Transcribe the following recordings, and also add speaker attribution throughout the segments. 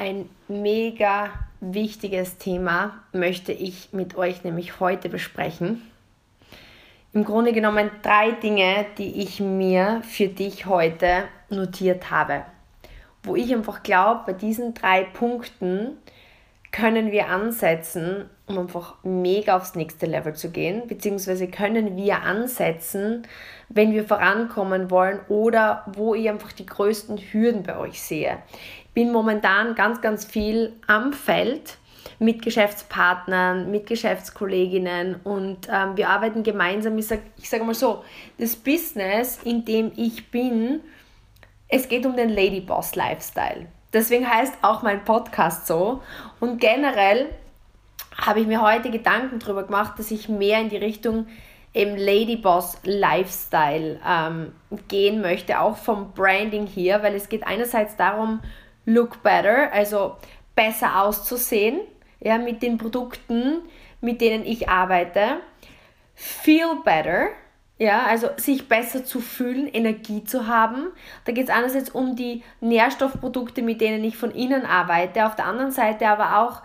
Speaker 1: Ein mega wichtiges Thema möchte ich mit euch nämlich heute besprechen. Im Grunde genommen drei Dinge, die ich mir für dich heute notiert habe. Wo ich einfach glaube, bei diesen drei Punkten können wir ansetzen, um einfach mega aufs nächste Level zu gehen, beziehungsweise können wir ansetzen, wenn wir vorankommen wollen oder wo ich einfach die größten Hürden bei euch sehe. Bin momentan ganz, ganz viel am Feld mit Geschäftspartnern, mit Geschäftskolleginnen und ähm, wir arbeiten gemeinsam. Ich sage ich sag mal so, das Business, in dem ich bin, es geht um den Ladyboss Lifestyle. Deswegen heißt auch mein Podcast so. Und generell habe ich mir heute Gedanken darüber gemacht, dass ich mehr in die Richtung eben Ladyboss Lifestyle ähm, gehen möchte, auch vom Branding hier, weil es geht einerseits darum, look better, also besser auszusehen, ja, mit den Produkten, mit denen ich arbeite, feel better, ja, also sich besser zu fühlen, Energie zu haben. Da geht es einerseits um die Nährstoffprodukte, mit denen ich von innen arbeite, auf der anderen Seite aber auch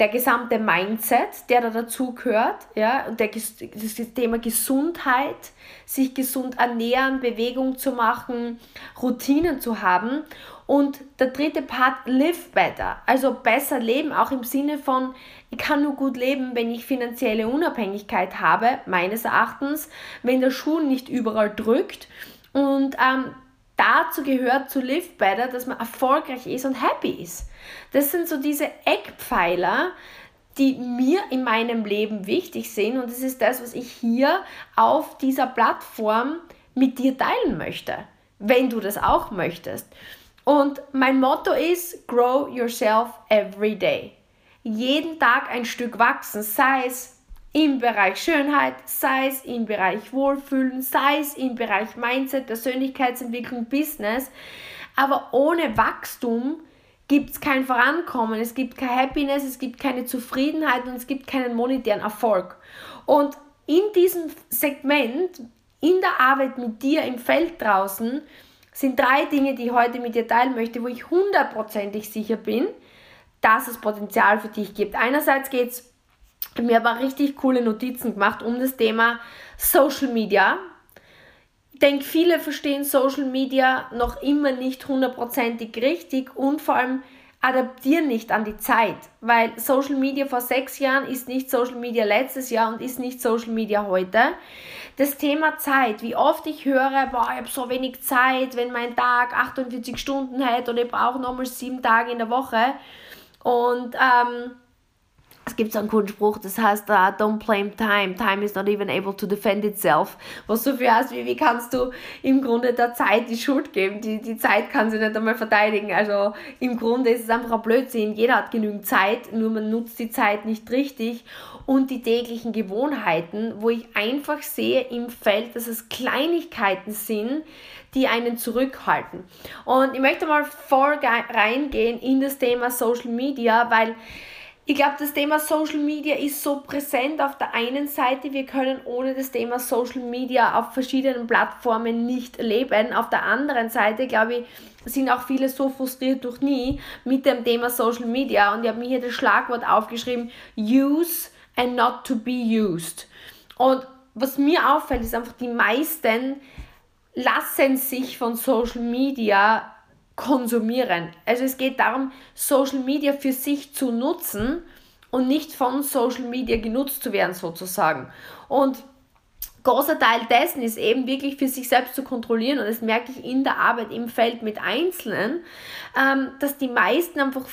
Speaker 1: der gesamte Mindset, der da dazu gehört, ja, und der, das Thema Gesundheit, sich gesund ernähren, Bewegung zu machen, Routinen zu haben. Und der dritte Part, live better, also besser leben, auch im Sinne von, ich kann nur gut leben, wenn ich finanzielle Unabhängigkeit habe, meines Erachtens, wenn der Schuh nicht überall drückt. Und ähm, dazu gehört zu live better, dass man erfolgreich ist und happy ist. Das sind so diese Eckpfeiler, die mir in meinem Leben wichtig sind und das ist das, was ich hier auf dieser Plattform mit dir teilen möchte, wenn du das auch möchtest. Und mein Motto ist, grow yourself every day. Jeden Tag ein Stück wachsen, sei es im Bereich Schönheit, sei es im Bereich Wohlfühlen, sei es im Bereich Mindset, Persönlichkeitsentwicklung, Business. Aber ohne Wachstum gibt es kein Vorankommen, es gibt kein Happiness, es gibt keine Zufriedenheit und es gibt keinen monetären Erfolg. Und in diesem Segment, in der Arbeit mit dir im Feld draußen, sind drei Dinge, die ich heute mit dir teilen möchte, wo ich hundertprozentig sicher bin, dass es Potenzial für dich gibt. Einerseits geht es mir aber richtig coole Notizen gemacht um das Thema Social Media. Ich denke, viele verstehen Social Media noch immer nicht hundertprozentig richtig und vor allem adaptieren nicht an die Zeit, weil Social Media vor sechs Jahren ist nicht Social Media letztes Jahr und ist nicht Social Media heute. Das Thema Zeit, wie oft ich höre, boah, ich habe so wenig Zeit, wenn mein Tag 48 Stunden hätte oder ich brauche nochmal sieben Tage in der Woche und ähm, es gibt so einen coolen Spruch, das heißt, uh, don't blame time, time is not even able to defend itself. Was so viel heißt, wie, wie kannst du im Grunde der Zeit die Schuld geben? Die, die Zeit kann sie nicht einmal verteidigen. Also im Grunde ist es einfach ein Blödsinn. Jeder hat genügend Zeit, nur man nutzt die Zeit nicht richtig. Und die täglichen Gewohnheiten, wo ich einfach sehe im Feld, dass es Kleinigkeiten sind, die einen zurückhalten. Und ich möchte mal voll reingehen in das Thema Social Media, weil ich glaube, das Thema Social Media ist so präsent auf der einen Seite. Wir können ohne das Thema Social Media auf verschiedenen Plattformen nicht leben. Auf der anderen Seite, glaube ich, sind auch viele so frustriert durch nie mit dem Thema Social Media. Und ich habe mir hier das Schlagwort aufgeschrieben, use and not to be used. Und was mir auffällt, ist einfach, die meisten lassen sich von Social Media konsumieren. Also es geht darum, Social Media für sich zu nutzen und nicht von Social Media genutzt zu werden sozusagen. Und großer Teil dessen ist eben wirklich für sich selbst zu kontrollieren und das merke ich in der Arbeit im Feld mit Einzelnen, ähm, dass die meisten einfach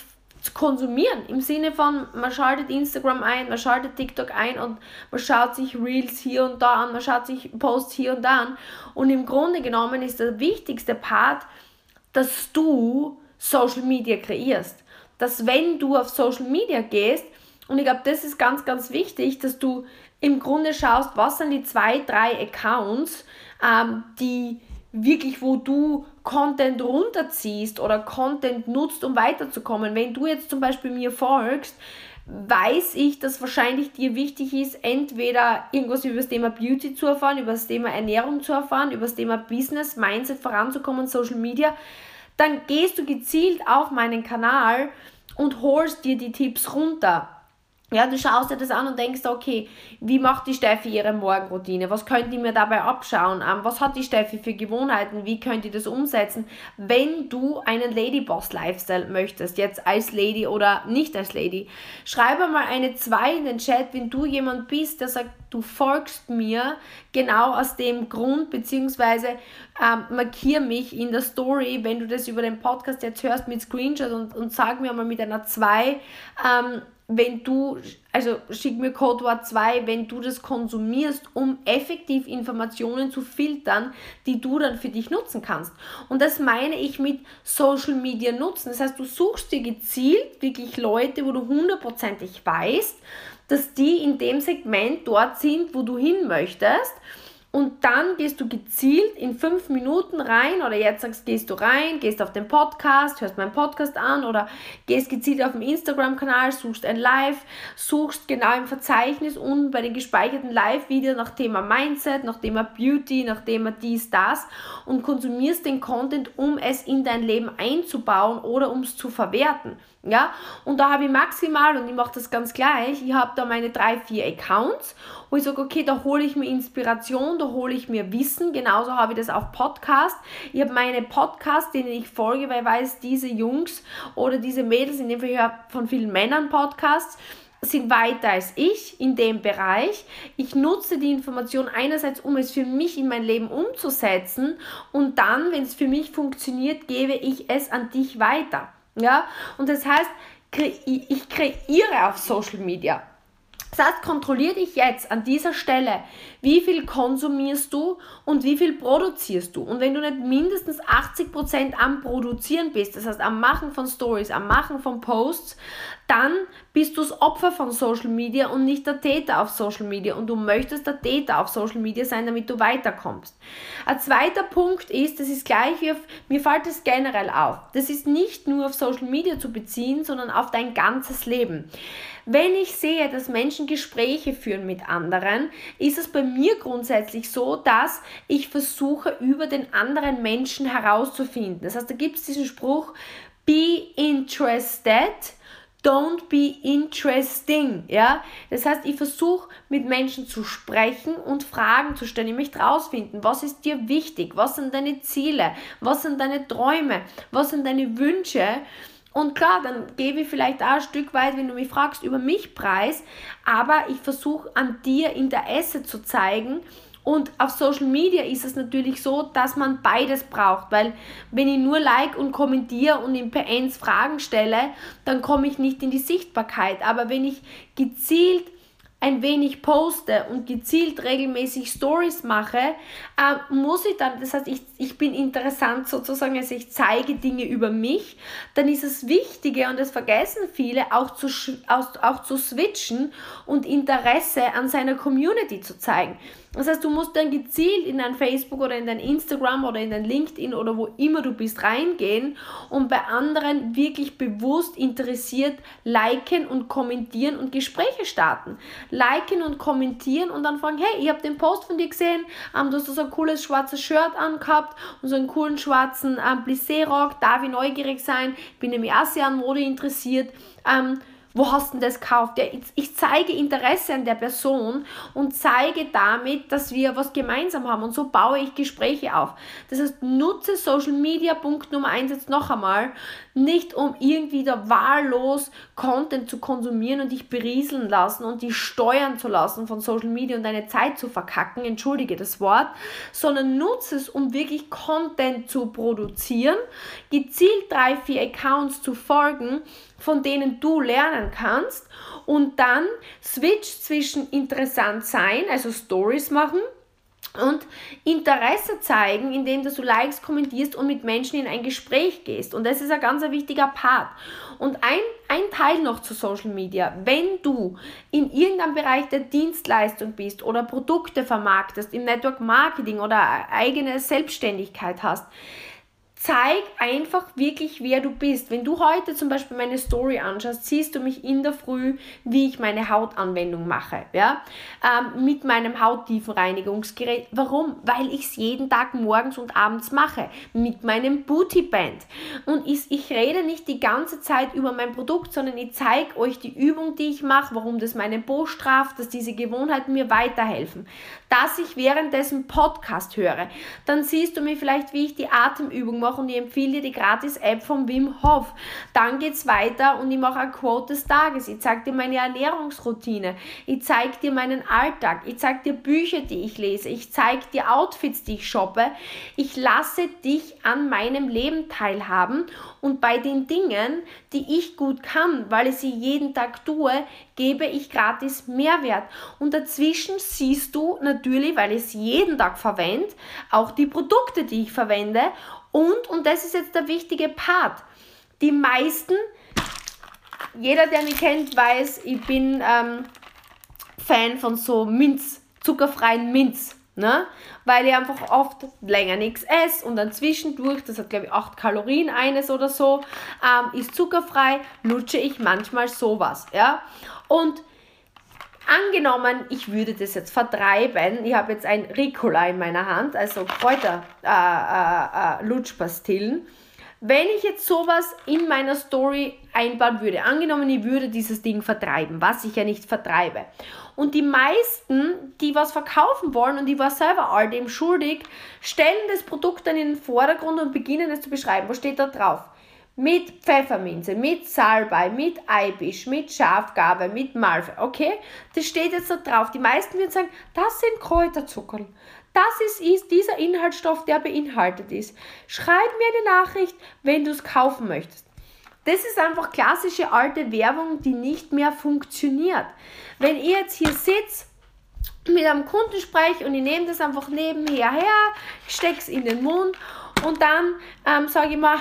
Speaker 1: konsumieren im Sinne von man schaltet Instagram ein, man schaltet TikTok ein und man schaut sich Reels hier und da an, man schaut sich Posts hier und da an und im Grunde genommen ist der wichtigste Part dass du Social Media kreierst. Dass wenn du auf Social Media gehst, und ich glaube, das ist ganz, ganz wichtig, dass du im Grunde schaust, was sind die zwei, drei Accounts, ähm, die wirklich, wo du Content runterziehst oder Content nutzt, um weiterzukommen. Wenn du jetzt zum Beispiel mir folgst, weiß ich, dass wahrscheinlich dir wichtig ist, entweder irgendwas über das Thema Beauty zu erfahren, über das Thema Ernährung zu erfahren, über das Thema Business, Mindset voranzukommen, Social Media. dann gehst du gezielt auf meinen Kanal und holst dir die Tipps runter. Ja, du schaust dir das an und denkst, okay, wie macht die Steffi ihre Morgenroutine? Was könnte ich mir dabei abschauen? Ähm, was hat die Steffi für Gewohnheiten? Wie könnte ich das umsetzen? Wenn du einen Ladyboss-Lifestyle möchtest, jetzt als Lady oder nicht als Lady, schreibe mal eine 2 in den Chat, wenn du jemand bist, der sagt, du folgst mir genau aus dem Grund, beziehungsweise ähm, markier mich in der Story, wenn du das über den Podcast jetzt hörst mit Screenshot und, und sag mir mal mit einer 2, ähm, wenn du, also schick mir Codewort 2, wenn du das konsumierst, um effektiv Informationen zu filtern, die du dann für dich nutzen kannst. Und das meine ich mit Social Media nutzen. Das heißt, du suchst dir gezielt wirklich Leute, wo du hundertprozentig weißt, dass die in dem Segment dort sind, wo du hin möchtest und dann gehst du gezielt in fünf Minuten rein oder jetzt sagst, gehst du rein, gehst auf den Podcast, hörst meinen Podcast an oder gehst gezielt auf den Instagram-Kanal, suchst ein Live, suchst genau im Verzeichnis und bei den gespeicherten Live-Videos nach Thema Mindset, nach Thema Beauty, nach Thema dies, das und konsumierst den Content, um es in dein Leben einzubauen oder um es zu verwerten. Ja, und da habe ich maximal, und ich mache das ganz gleich, ich habe da meine drei, vier Accounts, wo ich sage, okay, da hole ich mir Inspiration, da hole ich mir Wissen, genauso habe ich das auf Podcast. Ich habe meine Podcasts, denen ich folge, weil ich weiß, diese Jungs oder diese Mädels, in dem Fall ich von vielen Männern Podcasts, sind weiter als ich in dem Bereich. Ich nutze die Information einerseits, um es für mich in mein Leben umzusetzen und dann, wenn es für mich funktioniert, gebe ich es an dich weiter. Ja, und das heißt, ich kreiere auf Social Media. Das heißt, kontrolliere dich jetzt an dieser Stelle, wie viel konsumierst du und wie viel produzierst du. Und wenn du nicht mindestens 80% am Produzieren bist, das heißt am Machen von Stories, am Machen von Posts, dann bist du das Opfer von Social Media und nicht der Täter auf Social Media. Und du möchtest der Täter auf Social Media sein, damit du weiterkommst. Ein zweiter Punkt ist, das ist gleich wie auf, mir fällt es generell auf. Das ist nicht nur auf Social Media zu beziehen, sondern auf dein ganzes Leben. Wenn ich sehe, dass Menschen Gespräche führen mit anderen, ist es bei mir grundsätzlich so, dass ich versuche, über den anderen Menschen herauszufinden. Das heißt, da gibt es diesen Spruch, be interested Don't be interesting, ja. Das heißt, ich versuche mit Menschen zu sprechen und Fragen zu stellen. Ich möchte herausfinden, was ist dir wichtig? Was sind deine Ziele? Was sind deine Träume? Was sind deine Wünsche? Und klar, dann gebe ich vielleicht auch ein Stück weit, wenn du mich fragst, über mich preis, aber ich versuche an dir Interesse zu zeigen. Und auf Social Media ist es natürlich so, dass man beides braucht, weil wenn ich nur like und kommentiere und in PNs Fragen stelle, dann komme ich nicht in die Sichtbarkeit. Aber wenn ich gezielt ein wenig poste und gezielt regelmäßig Stories mache, äh, muss ich dann, das heißt, ich, ich bin interessant sozusagen, also ich zeige Dinge über mich, dann ist es wichtige und das vergessen viele, auch zu, auch, auch zu switchen und Interesse an seiner Community zu zeigen. Das heißt, du musst dann gezielt in dein Facebook oder in dein Instagram oder in dein LinkedIn oder wo immer du bist reingehen und bei anderen wirklich bewusst interessiert liken und kommentieren und Gespräche starten. Liken und kommentieren und dann fragen, hey, ich habe den Post von dir gesehen, ähm, du hast so ein cooles schwarzes Shirt angehabt und so einen coolen schwarzen ähm, Plissé-Rock, darf ich neugierig sein, bin nämlich auch sehr an Mode interessiert. Ähm, wo hast du das gekauft? Ja, ich, zeige Interesse an der Person und zeige damit, dass wir was gemeinsam haben. Und so baue ich Gespräche auf. Das heißt, nutze Social Media, Punkt Nummer eins jetzt noch einmal, nicht um irgendwie da wahllos Content zu konsumieren und dich berieseln lassen und dich steuern zu lassen von Social Media und deine Zeit zu verkacken, entschuldige das Wort, sondern nutze es, um wirklich Content zu produzieren, gezielt drei, vier Accounts zu folgen, von denen du lernen kannst und dann switch zwischen interessant sein, also Stories machen, und Interesse zeigen, indem dass du Likes kommentierst und mit Menschen in ein Gespräch gehst. Und das ist ein ganz wichtiger Part. Und ein, ein Teil noch zu Social Media. Wenn du in irgendeinem Bereich der Dienstleistung bist oder Produkte vermarktest, im Network Marketing oder eigene Selbstständigkeit hast, zeig einfach wirklich, wer du bist. Wenn du heute zum Beispiel meine Story anschaust, siehst du mich in der Früh, wie ich meine Hautanwendung mache, ja, ähm, mit meinem Hauttiefenreinigungsgerät. Warum? Weil ich es jeden Tag morgens und abends mache, mit meinem Booty Band. Und ich, ich rede nicht die ganze Zeit über mein Produkt, sondern ich zeige euch die Übung, die ich mache, warum das meinen Po straft, dass diese Gewohnheiten mir weiterhelfen. Dass ich währenddessen Podcast höre, dann siehst du mir vielleicht, wie ich die Atemübung mache und ich empfehle dir die Gratis-App von Wim Hof. Dann geht es weiter und ich mache ein Quote des Tages. Ich zeige dir meine Ernährungsroutine. Ich zeige dir meinen Alltag. Ich zeige dir Bücher, die ich lese. Ich zeige dir Outfits, die ich shoppe. Ich lasse dich an meinem Leben teilhaben und bei den Dingen, die ich gut kann, weil ich sie jeden Tag tue, gebe ich gratis Mehrwert. Und dazwischen siehst du natürlich, weil ich es jeden Tag verwende, auch die Produkte, die ich verwende und, und das ist jetzt der wichtige Part, die meisten, jeder, der mich kennt, weiß, ich bin ähm, Fan von so Minz, zuckerfreien Minz. Ne? Weil ich einfach oft länger nichts esse und dann zwischendurch, das hat glaube ich 8 Kalorien eines oder so, ähm, ist zuckerfrei, lutsche ich manchmal sowas. Ja? Und Angenommen, ich würde das jetzt vertreiben, ich habe jetzt ein Ricola in meiner Hand, also Kräuter-Lutschpastillen. Äh, äh, äh Wenn ich jetzt sowas in meiner Story einbauen würde, angenommen, ich würde dieses Ding vertreiben, was ich ja nicht vertreibe. Und die meisten, die was verkaufen wollen und die war selber all dem schuldig, stellen das Produkt dann in den Vordergrund und beginnen es zu beschreiben. Was steht da drauf? Mit Pfefferminze, mit Salbei, mit Eibisch, mit Schafgabe, mit Malve. Okay, das steht jetzt da drauf. Die meisten würden sagen, das sind Kräuterzucker. Das ist, ist dieser Inhaltsstoff, der beinhaltet ist. Schreib mir eine Nachricht, wenn du es kaufen möchtest. Das ist einfach klassische alte Werbung, die nicht mehr funktioniert. Wenn ihr jetzt hier sitzt mit einem Kunden spreche und ich nehme das einfach nebenher her, stecke es in den Mund und dann ähm, sage ich mal,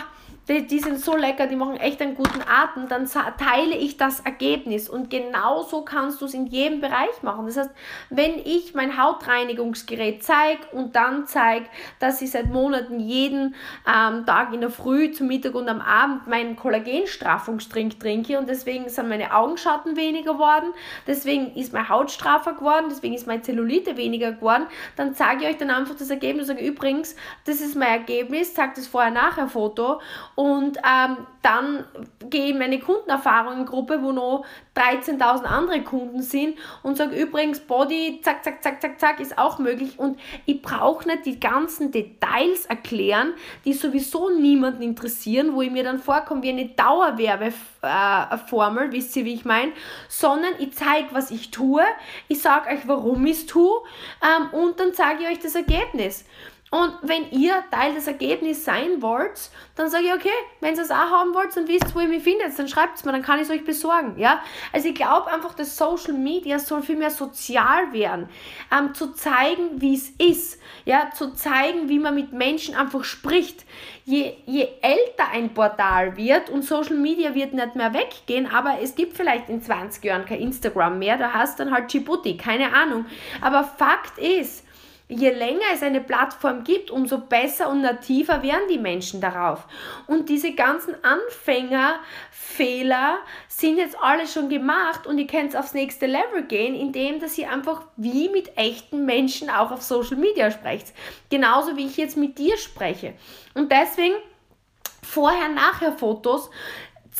Speaker 1: die, die sind so lecker, die machen echt einen guten Atem, dann teile ich das Ergebnis. Und genauso kannst du es in jedem Bereich machen. Das heißt, wenn ich mein Hautreinigungsgerät zeige und dann zeige, dass ich seit Monaten jeden ähm, Tag in der Früh, zum Mittag und am Abend meinen Kollagenstraffungstrink trinke und deswegen sind meine Augenschatten weniger geworden, deswegen ist meine Haut straffer geworden, deswegen ist meine Zellulite weniger geworden, dann zeige ich euch dann einfach das Ergebnis und sage, übrigens, das ist mein Ergebnis, zeige das Vorher-Nachher-Foto und ähm, dann gehe ich in meine Kundenerfahrungen-Gruppe, wo noch 13.000 andere Kunden sind und sage übrigens, Body, zack, zack, zack, zack, zack, ist auch möglich. Und ich brauche nicht die ganzen Details erklären, die sowieso niemanden interessieren, wo ich mir dann vorkomme wie eine Dauerwerbeformel, äh, wisst ihr, wie ich meine, sondern ich zeige, was ich tue, ich sage euch, warum ich es tue ähm, und dann zeige ich euch das Ergebnis. Und wenn ihr Teil des Ergebnisses sein wollt, dann sage ich, okay, wenn ihr es auch haben wollt und wisst, wo ihr mich findet, dann schreibt es mir, dann kann ich es euch besorgen. Ja? Also ich glaube einfach, dass Social Media soll viel mehr sozial werden, ähm, zu zeigen, wie es ist, ja? zu zeigen, wie man mit Menschen einfach spricht. Je, je älter ein Portal wird und Social Media wird nicht mehr weggehen, aber es gibt vielleicht in 20 Jahren kein Instagram mehr, da hast dann halt Djibouti, keine Ahnung. Aber Fakt ist, je länger es eine Plattform gibt, umso besser und nativer werden die Menschen darauf. Und diese ganzen Anfängerfehler sind jetzt alle schon gemacht und ihr könnt aufs nächste Level gehen, indem dass ihr einfach wie mit echten Menschen auch auf Social Media sprecht. Genauso wie ich jetzt mit dir spreche. Und deswegen Vorher-Nachher-Fotos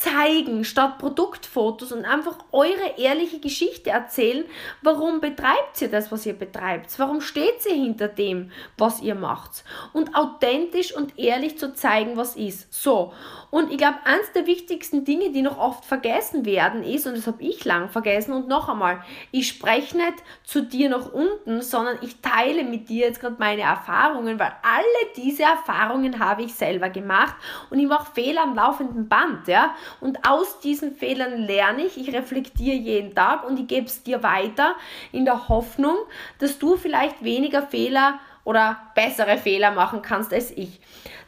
Speaker 1: zeigen statt Produktfotos und einfach eure ehrliche Geschichte erzählen. Warum betreibt ihr das, was ihr betreibt? Warum steht ihr hinter dem, was ihr macht? Und authentisch und ehrlich zu zeigen, was ist. So. Und ich glaube, eines der wichtigsten Dinge, die noch oft vergessen werden, ist, und das habe ich lang vergessen, und noch einmal, ich spreche nicht zu dir nach unten, sondern ich teile mit dir jetzt gerade meine Erfahrungen, weil alle diese Erfahrungen habe ich selber gemacht und ich mache Fehler am laufenden Band, ja. Und aus diesen Fehlern lerne ich, ich reflektiere jeden Tag und ich gebe es dir weiter in der Hoffnung, dass du vielleicht weniger Fehler oder bessere Fehler machen kannst als ich.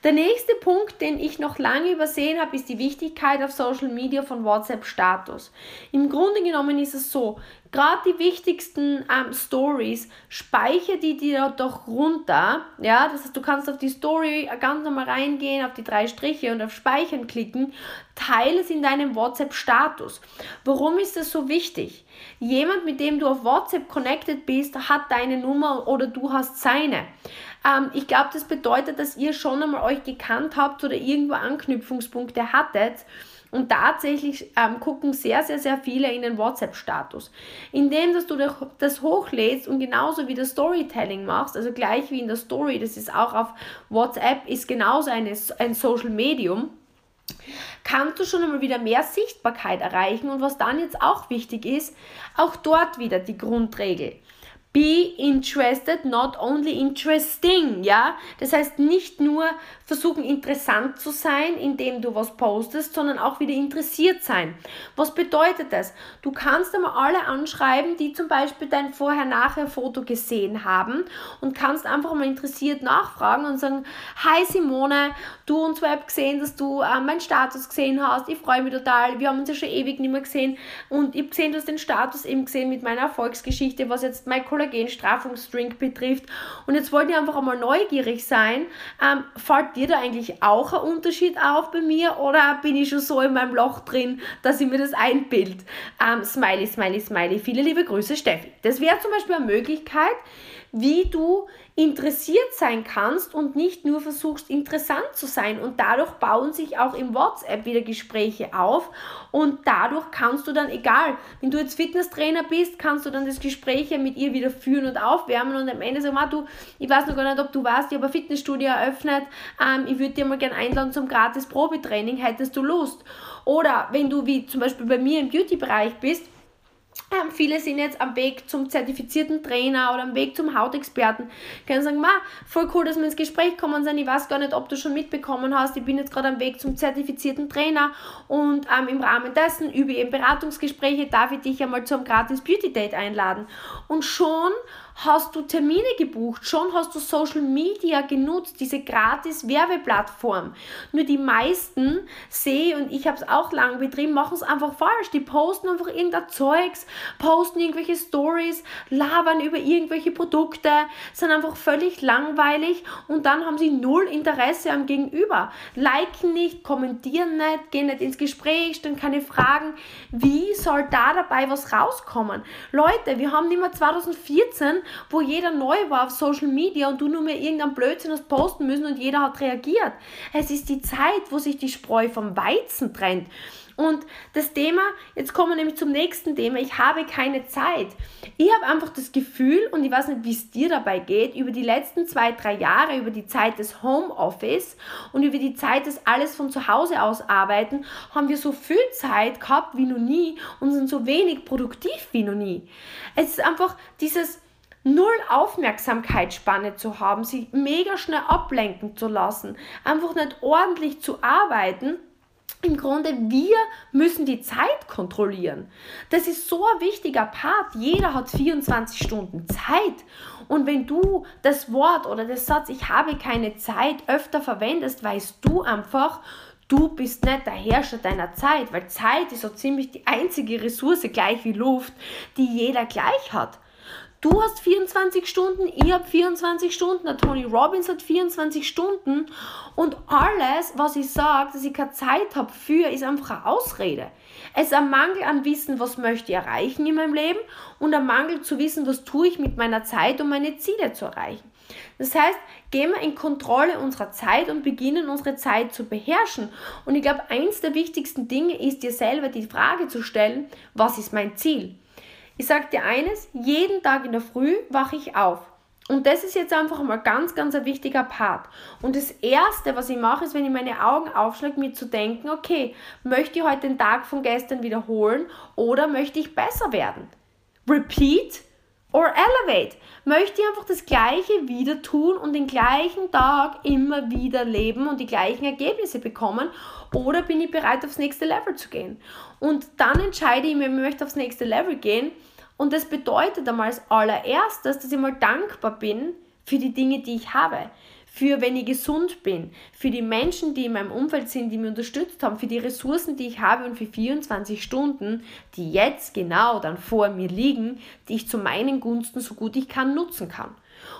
Speaker 1: Der nächste Punkt, den ich noch lange übersehen habe, ist die Wichtigkeit auf Social Media von WhatsApp-Status. Im Grunde genommen ist es so, Gerade die wichtigsten ähm, Stories, speichere die dir doch runter. Ja, das heißt, du kannst auf die Story ganz normal reingehen, auf die drei Striche und auf Speichern klicken. Teile es in deinem WhatsApp-Status. Warum ist das so wichtig? Jemand, mit dem du auf WhatsApp connected bist, hat deine Nummer oder du hast seine. Ähm, ich glaube, das bedeutet, dass ihr schon einmal euch gekannt habt oder irgendwo Anknüpfungspunkte hattet. Und tatsächlich ähm, gucken sehr, sehr, sehr viele in den WhatsApp-Status. Indem, dass du das hochlädst und genauso wie das Storytelling machst, also gleich wie in der Story, das ist auch auf WhatsApp, ist genauso eine, ein Social Medium, kannst du schon einmal wieder mehr Sichtbarkeit erreichen. Und was dann jetzt auch wichtig ist, auch dort wieder die Grundregel. Be interested, not only interesting, ja? Das heißt nicht nur versuchen interessant zu sein, indem du was postest, sondern auch wieder interessiert sein. Was bedeutet das? Du kannst einmal alle anschreiben, die zum Beispiel dein Vorher-Nachher-Foto gesehen haben und kannst einfach mal interessiert nachfragen und sagen, hi Simone, du und Web gesehen, dass du äh, meinen Status gesehen hast, ich freue mich total, wir haben uns ja schon ewig nicht mehr gesehen und ich habe gesehen, du hast den Status eben gesehen mit meiner Erfolgsgeschichte, was jetzt mein Kollagenstraffungsdrink betrifft und jetzt wollte ich einfach einmal neugierig sein, ähm, fällt dir dir da eigentlich auch ein Unterschied auf bei mir oder bin ich schon so in meinem Loch drin, dass ich mir das einbild? Ähm, smiley, smiley, smiley. Viele liebe Grüße, Steffi. Das wäre zum Beispiel eine Möglichkeit, wie du interessiert sein kannst und nicht nur versuchst, interessant zu sein. Und dadurch bauen sich auch im WhatsApp wieder Gespräche auf. Und dadurch kannst du dann, egal, wenn du jetzt Fitnesstrainer bist, kannst du dann das Gespräch mit ihr wieder führen und aufwärmen. Und am Ende sagen, du, ich weiß noch gar nicht, ob du weißt, ich habe ein Fitnessstudio eröffnet. Ähm, ich würde dir mal gerne einladen zum gratis Probetraining. Hättest du Lust? Oder wenn du wie zum Beispiel bei mir im Beauty-Bereich bist, ähm, viele sind jetzt am Weg zum zertifizierten Trainer oder am Weg zum Hautexperten. Können sagen, ma, voll cool, dass wir ins Gespräch kommen sind. Ich weiß gar nicht, ob du schon mitbekommen hast. Ich bin jetzt gerade am Weg zum zertifizierten Trainer und ähm, im Rahmen dessen über eben Beratungsgespräche darf ich dich einmal zum gratis Beauty Date einladen. Und schon hast du Termine gebucht, schon hast du Social Media genutzt, diese gratis Werbeplattform. Nur die meisten sehe und ich habe es auch lange betrieben, machen es einfach falsch. Die posten einfach irgendein Zeugs, posten irgendwelche Stories, labern über irgendwelche Produkte, sind einfach völlig langweilig und dann haben sie null Interesse am Gegenüber. Liken nicht, kommentieren nicht, gehen nicht ins Gespräch, stellen keine Fragen. Wie soll da dabei was rauskommen? Leute, wir haben nicht mehr 2014 wo jeder neu war auf Social Media und du nur mehr irgendein Blödsinn hast posten müssen und jeder hat reagiert. Es ist die Zeit, wo sich die Spreu vom Weizen trennt. Und das Thema, jetzt kommen wir nämlich zum nächsten Thema, ich habe keine Zeit. Ich habe einfach das Gefühl, und ich weiß nicht, wie es dir dabei geht, über die letzten zwei, drei Jahre, über die Zeit des Homeoffice und über die Zeit des alles von zu Hause aus arbeiten, haben wir so viel Zeit gehabt wie noch nie und sind so wenig produktiv wie noch nie. Es ist einfach dieses null Aufmerksamkeitsspanne zu haben, sie mega schnell ablenken zu lassen, einfach nicht ordentlich zu arbeiten. Im Grunde, wir müssen die Zeit kontrollieren. Das ist so ein wichtiger Part. Jeder hat 24 Stunden Zeit. Und wenn du das Wort oder das Satz, ich habe keine Zeit, öfter verwendest, weißt du einfach, du bist nicht der Herrscher deiner Zeit, weil Zeit ist so ziemlich die einzige Ressource, gleich wie Luft, die jeder gleich hat. Du hast 24 Stunden, ich habe 24 Stunden, der Tony Robbins hat 24 Stunden und alles, was ich sage, dass ich keine Zeit habe für, ist einfach eine Ausrede. Es ist ein Mangel an Wissen, was möchte ich erreichen in meinem Leben und ein Mangel zu wissen, was tue ich mit meiner Zeit, um meine Ziele zu erreichen. Das heißt, gehen wir in Kontrolle unserer Zeit und beginnen unsere Zeit zu beherrschen. Und ich glaube, eins der wichtigsten Dinge ist dir selber die Frage zu stellen, was ist mein Ziel? Ich sage dir eines, jeden Tag in der Früh wache ich auf. Und das ist jetzt einfach mal ganz, ganz ein wichtiger Part. Und das Erste, was ich mache, ist, wenn ich meine Augen aufschlage, mir zu denken, okay, möchte ich heute den Tag von gestern wiederholen oder möchte ich besser werden? Repeat or elevate. Möchte ich einfach das Gleiche wieder tun und den gleichen Tag immer wieder leben und die gleichen Ergebnisse bekommen oder bin ich bereit, aufs nächste Level zu gehen? Und dann entscheide ich mir, ich möchte aufs nächste Level gehen. Und das bedeutet einmal als allererstes, dass ich mal dankbar bin für die Dinge, die ich habe. Für wenn ich gesund bin, für die Menschen, die in meinem Umfeld sind, die mich unterstützt haben, für die Ressourcen, die ich habe und für 24 Stunden, die jetzt genau dann vor mir liegen, die ich zu meinen Gunsten so gut ich kann nutzen kann.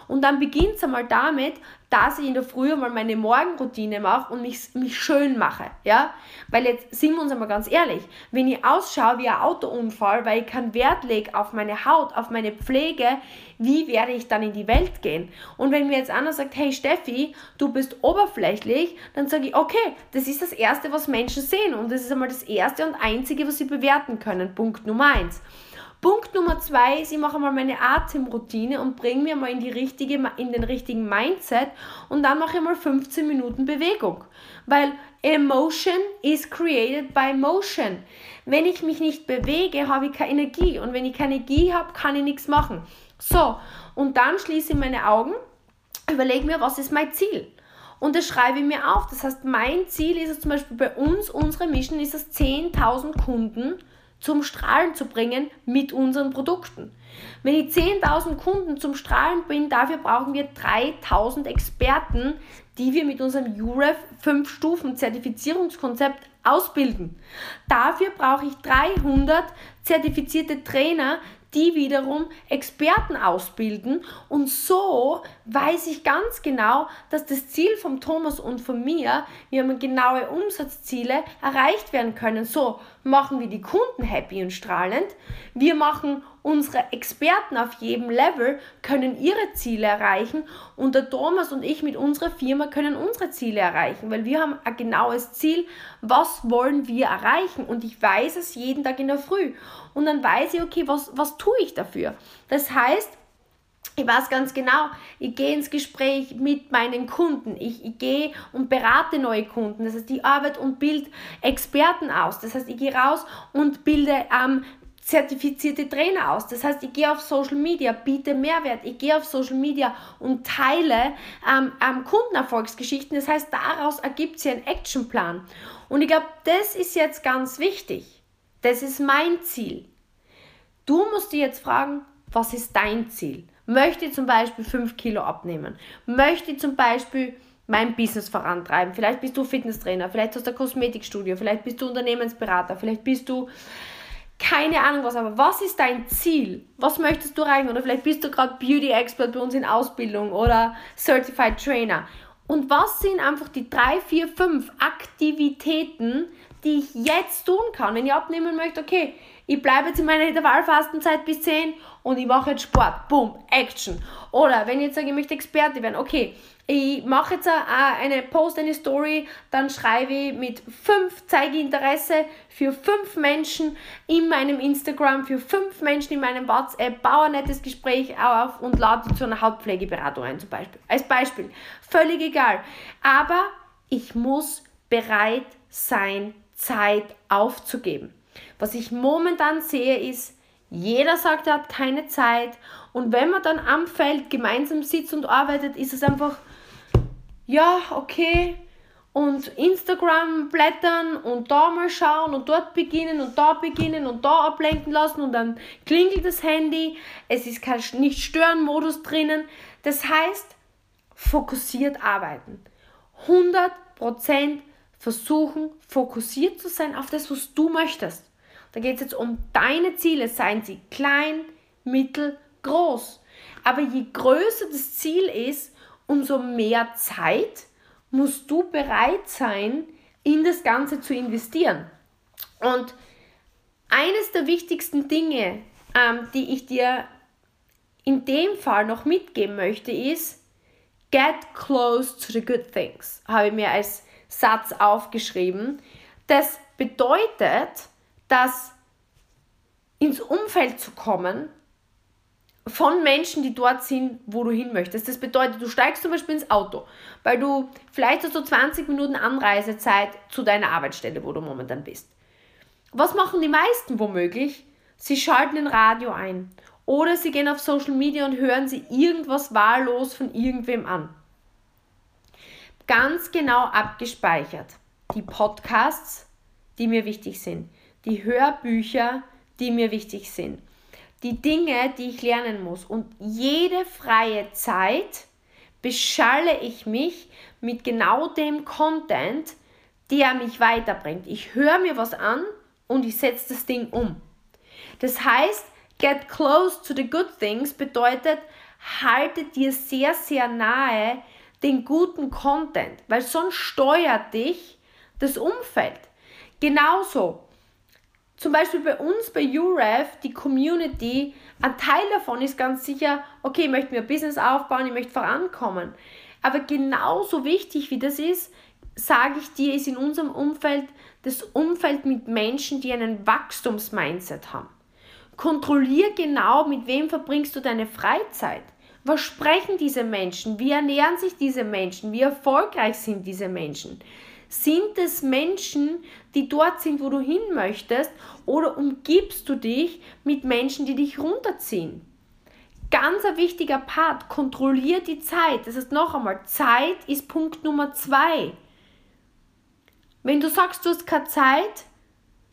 Speaker 1: Und dann beginnt es einmal damit, dass ich in der Früh mal meine Morgenroutine mache und mich, mich schön mache. Ja? Weil jetzt sind wir uns einmal ganz ehrlich, wenn ich ausschaue wie ein Autounfall, weil ich keinen Wert lege auf meine Haut, auf meine Pflege, wie werde ich dann in die Welt gehen? Und wenn mir jetzt einer sagt, hey Steffi, du bist oberflächlich, dann sage ich, okay, das ist das Erste, was Menschen sehen und das ist einmal das Erste und Einzige, was sie bewerten können. Punkt Nummer eins. Punkt Nummer zwei ist, ich mache mal meine Atemroutine und bringe mir mal in, die richtige, in den richtigen Mindset und dann mache ich mal 15 Minuten Bewegung. Weil Emotion is created by motion. Wenn ich mich nicht bewege, habe ich keine Energie und wenn ich keine Energie habe, kann ich nichts machen. So, und dann schließe ich meine Augen, überlege mir, was ist mein Ziel? Und das schreibe ich mir auf. Das heißt, mein Ziel ist es zum Beispiel bei uns, unsere Mission ist es 10.000 Kunden zum Strahlen zu bringen mit unseren Produkten. Wenn ich 10.000 Kunden zum Strahlen bringe, dafür brauchen wir 3.000 Experten, die wir mit unserem UREF 5-Stufen-Zertifizierungskonzept ausbilden. Dafür brauche ich 300 zertifizierte Trainer, die wiederum Experten ausbilden. Und so weiß ich ganz genau, dass das Ziel von Thomas und von mir, wir haben genaue Umsatzziele, erreicht werden können. So machen wir die Kunden happy und strahlend. Wir machen unsere Experten auf jedem Level, können ihre Ziele erreichen und der Thomas und ich mit unserer Firma können unsere Ziele erreichen, weil wir haben ein genaues Ziel, was wollen wir erreichen und ich weiß es jeden Tag in der Früh und dann weiß ich, okay, was, was tue ich dafür? Das heißt, ich weiß ganz genau, ich gehe ins Gespräch mit meinen Kunden. Ich, ich gehe und berate neue Kunden. Das heißt, ich arbeite und bilde Experten aus. Das heißt, ich gehe raus und bilde ähm, zertifizierte Trainer aus. Das heißt, ich gehe auf Social Media, biete Mehrwert. Ich gehe auf Social Media und teile ähm, ähm, Kundenerfolgsgeschichten. Das heißt, daraus ergibt sich ein Actionplan. Und ich glaube, das ist jetzt ganz wichtig. Das ist mein Ziel. Du musst dir jetzt fragen, was ist dein Ziel? Möchte ich zum Beispiel 5 Kilo abnehmen? Möchte ich zum Beispiel mein Business vorantreiben? Vielleicht bist du Fitnesstrainer, vielleicht hast du ein Kosmetikstudio, vielleicht bist du Unternehmensberater, vielleicht bist du keine Ahnung was, aber was ist dein Ziel? Was möchtest du erreichen? Oder vielleicht bist du gerade Beauty Expert bei uns in Ausbildung oder Certified Trainer. Und was sind einfach die drei, vier, fünf Aktivitäten, die ich jetzt tun kann, wenn ich abnehmen möchte, okay, ich bleibe jetzt in meiner Intervallfastenzeit bis 10 und ich mache jetzt Sport. Boom, Action. Oder wenn ich jetzt sage, ich möchte Experte werden, okay, ich mache jetzt eine Post, eine Story, dann schreibe ich mit 5, zeige Interesse für 5 Menschen in meinem Instagram, für 5 Menschen in meinem WhatsApp, baue ein nettes Gespräch auf und lade zu einer Hautpflegeberatung ein zum Beispiel. Als Beispiel. Völlig egal. Aber ich muss bereit sein, Zeit aufzugeben. Was ich momentan sehe, ist, jeder sagt, er hat keine Zeit. Und wenn man dann am Feld gemeinsam sitzt und arbeitet, ist es einfach, ja, okay. Und Instagram blättern und da mal schauen und dort beginnen und da beginnen und da ablenken lassen und dann klingelt das Handy. Es ist kein Nicht-Stören-Modus drinnen. Das heißt, fokussiert arbeiten. 100% versuchen, fokussiert zu sein auf das, was du möchtest. Da geht es jetzt um deine Ziele, seien sie klein, mittel, groß. Aber je größer das Ziel ist, umso mehr Zeit musst du bereit sein, in das Ganze zu investieren. Und eines der wichtigsten Dinge, ähm, die ich dir in dem Fall noch mitgeben möchte, ist, get close to the good things, habe ich mir als Satz aufgeschrieben. Das bedeutet, dass ins Umfeld zu kommen von Menschen, die dort sind, wo du hin möchtest. Das bedeutet, du steigst zum Beispiel ins Auto, weil du vielleicht hast du 20 Minuten Anreisezeit zu deiner Arbeitsstelle, wo du momentan bist. Was machen die meisten womöglich? Sie schalten ein Radio ein oder sie gehen auf Social Media und hören sie irgendwas wahllos von irgendwem an ganz genau abgespeichert. Die Podcasts, die mir wichtig sind. Die Hörbücher, die mir wichtig sind. Die Dinge, die ich lernen muss. Und jede freie Zeit beschalle ich mich mit genau dem Content, der mich weiterbringt. Ich höre mir was an und ich setze das Ding um. Das heißt, get close to the good things bedeutet, halte dir sehr, sehr nahe den guten Content, weil sonst steuert dich das Umfeld. Genauso, zum Beispiel bei uns bei UREF, die Community, ein Teil davon ist ganz sicher, okay, ich möchte mir ein Business aufbauen, ich möchte vorankommen. Aber genauso wichtig wie das ist, sage ich dir, ist in unserem Umfeld das Umfeld mit Menschen, die einen Wachstumsmindset haben. Kontrollier genau, mit wem verbringst du deine Freizeit. Was sprechen diese Menschen? Wie ernähren sich diese Menschen? Wie erfolgreich sind diese Menschen? Sind es Menschen, die dort sind, wo du hin möchtest? Oder umgibst du dich mit Menschen, die dich runterziehen? Ganz ein wichtiger Part, kontrollier die Zeit. Das heißt noch einmal, Zeit ist Punkt Nummer zwei. Wenn du sagst, du hast keine Zeit,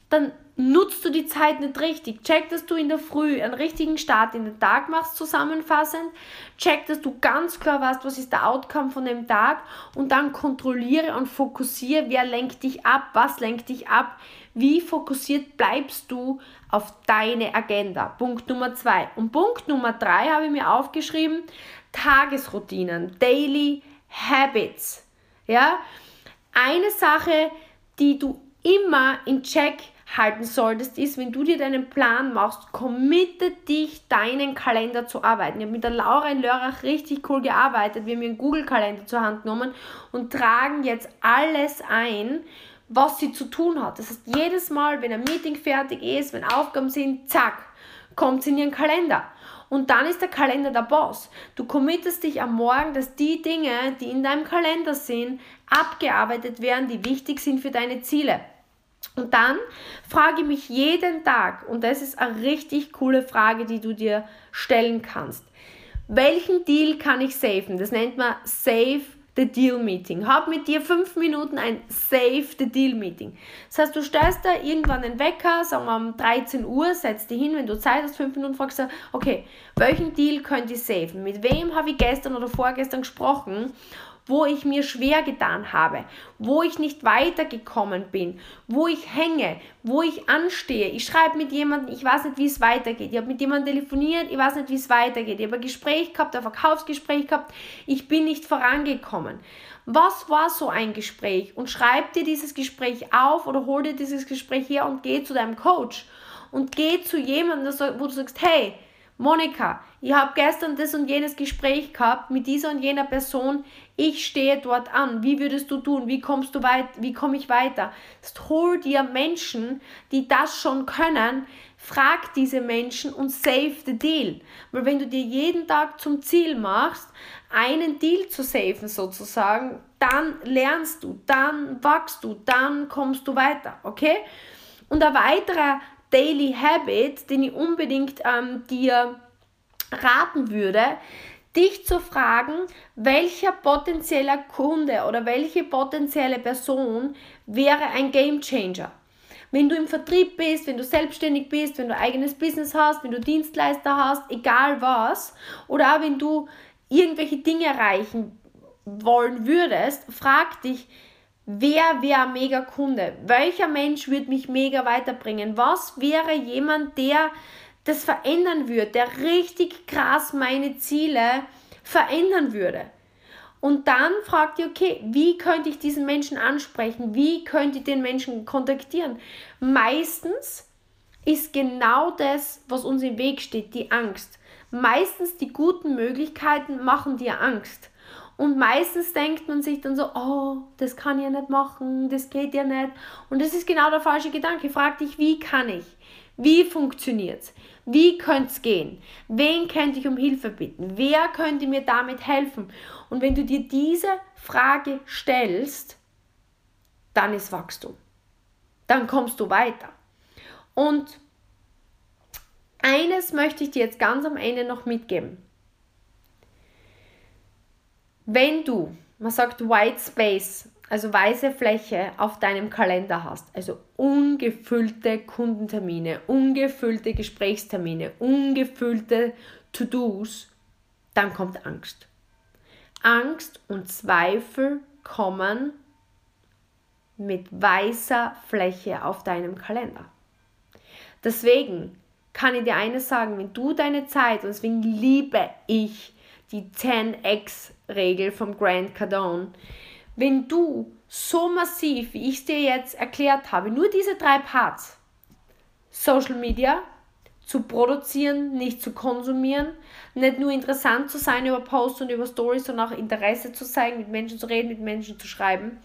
Speaker 1: dann nutzt du die Zeit nicht richtig. Check, dass du in der Früh einen richtigen Start in den Tag machst, zusammenfassend. Check, dass du ganz klar weißt, was ist der Outcome von dem Tag und dann kontrolliere und fokussiere, wer lenkt dich ab, was lenkt dich ab, wie fokussiert bleibst du auf deine Agenda. Punkt Nummer zwei. Und Punkt Nummer drei habe ich mir aufgeschrieben, Tagesroutinen, Daily Habits. Ja, eine Sache, die du immer in Check halten solltest, ist, wenn du dir deinen Plan machst, committe dich, deinen Kalender zu arbeiten. Ich habe mit der Laura in Lörrach richtig cool gearbeitet. Wir haben einen Google-Kalender zur Hand genommen und tragen jetzt alles ein, was sie zu tun hat. Das heißt, jedes Mal, wenn ein Meeting fertig ist, wenn Aufgaben sind, zack, kommt sie in ihren Kalender. Und dann ist der Kalender der Boss. Du committest dich am Morgen, dass die Dinge, die in deinem Kalender sind, abgearbeitet werden, die wichtig sind für deine Ziele. Und dann frage ich mich jeden Tag, und das ist eine richtig coole Frage, die du dir stellen kannst. Welchen Deal kann ich safen? Das nennt man Save the Deal Meeting. Hab mit dir fünf Minuten ein Save the Deal Meeting. Das heißt, du stellst da irgendwann einen Wecker, sagen wir um 13 Uhr, setzt dich hin, wenn du Zeit hast, fünf Minuten, fragst du, okay, welchen Deal könnt ihr safen? Mit wem habe ich gestern oder vorgestern gesprochen? Wo ich mir schwer getan habe, wo ich nicht weitergekommen bin, wo ich hänge, wo ich anstehe. Ich schreibe mit jemandem, ich weiß nicht, wie es weitergeht. Ich habe mit jemandem telefoniert, ich weiß nicht, wie es weitergeht. Ich habe ein Gespräch gehabt, ein Verkaufsgespräch gehabt, ich bin nicht vorangekommen. Was war so ein Gespräch? Und schreib dir dieses Gespräch auf oder hol dir dieses Gespräch her und geh zu deinem Coach und geh zu jemandem, wo du sagst, hey, Monika, ich habe gestern das und jenes Gespräch gehabt mit dieser und jener Person. Ich stehe dort an. Wie würdest du tun? Wie kommst du weit? Wie komme ich weiter? Hol dir Menschen, die das schon können. Frag diese Menschen und save the deal. Weil wenn du dir jeden Tag zum Ziel machst, einen Deal zu saven sozusagen, dann lernst du, dann wachst du, dann kommst du weiter. Okay? Und ein weiterer Daily Habit, den ich unbedingt ähm, dir raten würde, dich zu fragen, welcher potenzieller Kunde oder welche potenzielle Person wäre ein Game Changer. Wenn du im Vertrieb bist, wenn du selbstständig bist, wenn du eigenes Business hast, wenn du Dienstleister hast, egal was, oder auch wenn du irgendwelche Dinge erreichen wollen würdest, frag dich, Wer wäre ein mega Kunde? Welcher Mensch würde mich mega weiterbringen? Was wäre jemand, der das verändern würde, der richtig krass meine Ziele verändern würde? Und dann fragt ihr, okay, wie könnte ich diesen Menschen ansprechen? Wie könnte ich den Menschen kontaktieren? Meistens ist genau das, was uns im Weg steht, die Angst. Meistens die guten Möglichkeiten machen dir Angst. Und meistens denkt man sich dann so, oh, das kann ich ja nicht machen, das geht ja nicht. Und das ist genau der falsche Gedanke. Frag dich, wie kann ich? Wie funktioniert es? Wie könnte es gehen? Wen könnte ich um Hilfe bitten? Wer könnte mir damit helfen? Und wenn du dir diese Frage stellst, dann ist Wachstum. Dann kommst du weiter. Und eines möchte ich dir jetzt ganz am Ende noch mitgeben. Wenn du, man sagt White Space, also weiße Fläche auf deinem Kalender hast, also ungefüllte Kundentermine, ungefüllte Gesprächstermine, ungefüllte To-Dos, dann kommt Angst. Angst und Zweifel kommen mit weißer Fläche auf deinem Kalender. Deswegen kann ich dir eines sagen, wenn du deine Zeit, und deswegen liebe ich die 10x-Regel vom Grant Cardone, wenn du so massiv, wie ich es dir jetzt erklärt habe, nur diese drei Parts, Social Media, zu produzieren, nicht zu konsumieren, nicht nur interessant zu sein über Posts und über Stories, sondern auch Interesse zu zeigen, mit Menschen zu reden, mit Menschen zu schreiben.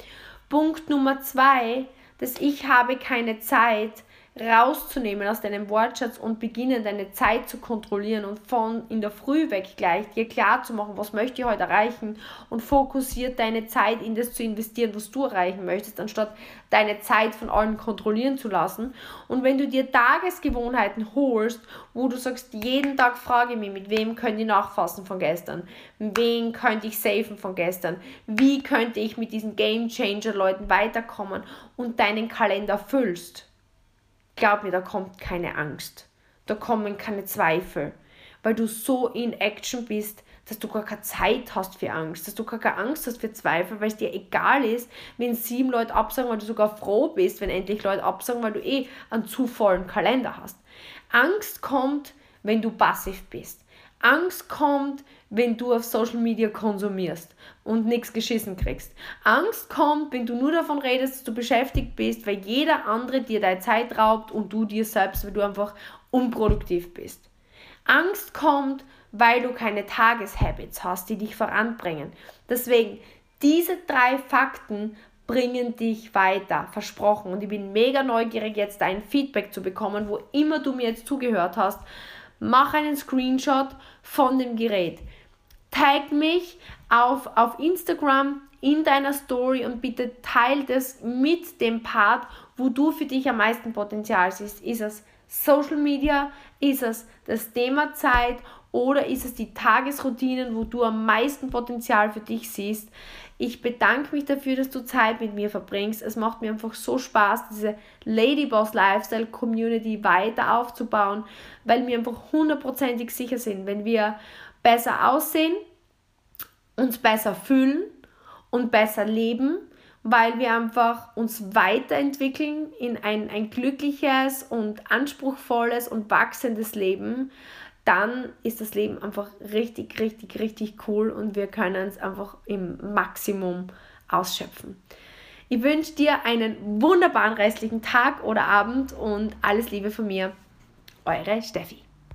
Speaker 1: Punkt Nummer zwei, dass ich habe keine Zeit, rauszunehmen aus deinem Wortschatz und beginnen, deine Zeit zu kontrollieren und von in der Früh weg gleich dir klar zu machen, was möchte ich heute erreichen und fokussiert deine Zeit in das zu investieren, was du erreichen möchtest, anstatt deine Zeit von allen kontrollieren zu lassen. Und wenn du dir Tagesgewohnheiten holst, wo du sagst, jeden Tag frage ich mich, mit wem könnte ich nachfassen von gestern, wen könnte ich safen von gestern, wie könnte ich mit diesen Game Changer Leuten weiterkommen und deinen Kalender füllst glaub mir, da kommt keine Angst. Da kommen keine Zweifel, weil du so in Action bist, dass du gar keine Zeit hast für Angst, dass du gar keine Angst hast für Zweifel, weil es dir egal ist, wenn sieben Leute absagen, weil du sogar froh bist, wenn endlich Leute absagen, weil du eh einen zu vollen Kalender hast. Angst kommt, wenn du passiv bist. Angst kommt, wenn du auf Social Media konsumierst und nichts geschissen kriegst. Angst kommt, wenn du nur davon redest, dass du beschäftigt bist, weil jeder andere dir deine Zeit raubt und du dir selbst, weil du einfach unproduktiv bist. Angst kommt, weil du keine Tageshabits hast, die dich voranbringen. Deswegen, diese drei Fakten bringen dich weiter, versprochen. Und ich bin mega neugierig, jetzt dein Feedback zu bekommen, wo immer du mir jetzt zugehört hast mach einen Screenshot von dem Gerät. Tag mich auf, auf Instagram in deiner Story und bitte teile das mit dem Part, wo du für dich am meisten Potenzial siehst. Ist es Social Media? Ist es das Thema Zeit? Oder ist es die Tagesroutinen, wo du am meisten Potenzial für dich siehst? Ich bedanke mich dafür, dass du Zeit mit mir verbringst. Es macht mir einfach so Spaß, diese Ladyboss Lifestyle Community weiter aufzubauen, weil wir einfach hundertprozentig sicher sind, wenn wir besser aussehen, uns besser fühlen und besser leben, weil wir einfach uns weiterentwickeln in ein, ein glückliches und anspruchsvolles und wachsendes Leben, dann ist das Leben einfach richtig, richtig, richtig cool und wir können es einfach im Maximum ausschöpfen. Ich wünsche dir einen wunderbaren restlichen Tag oder Abend und alles Liebe von mir. Eure Steffi.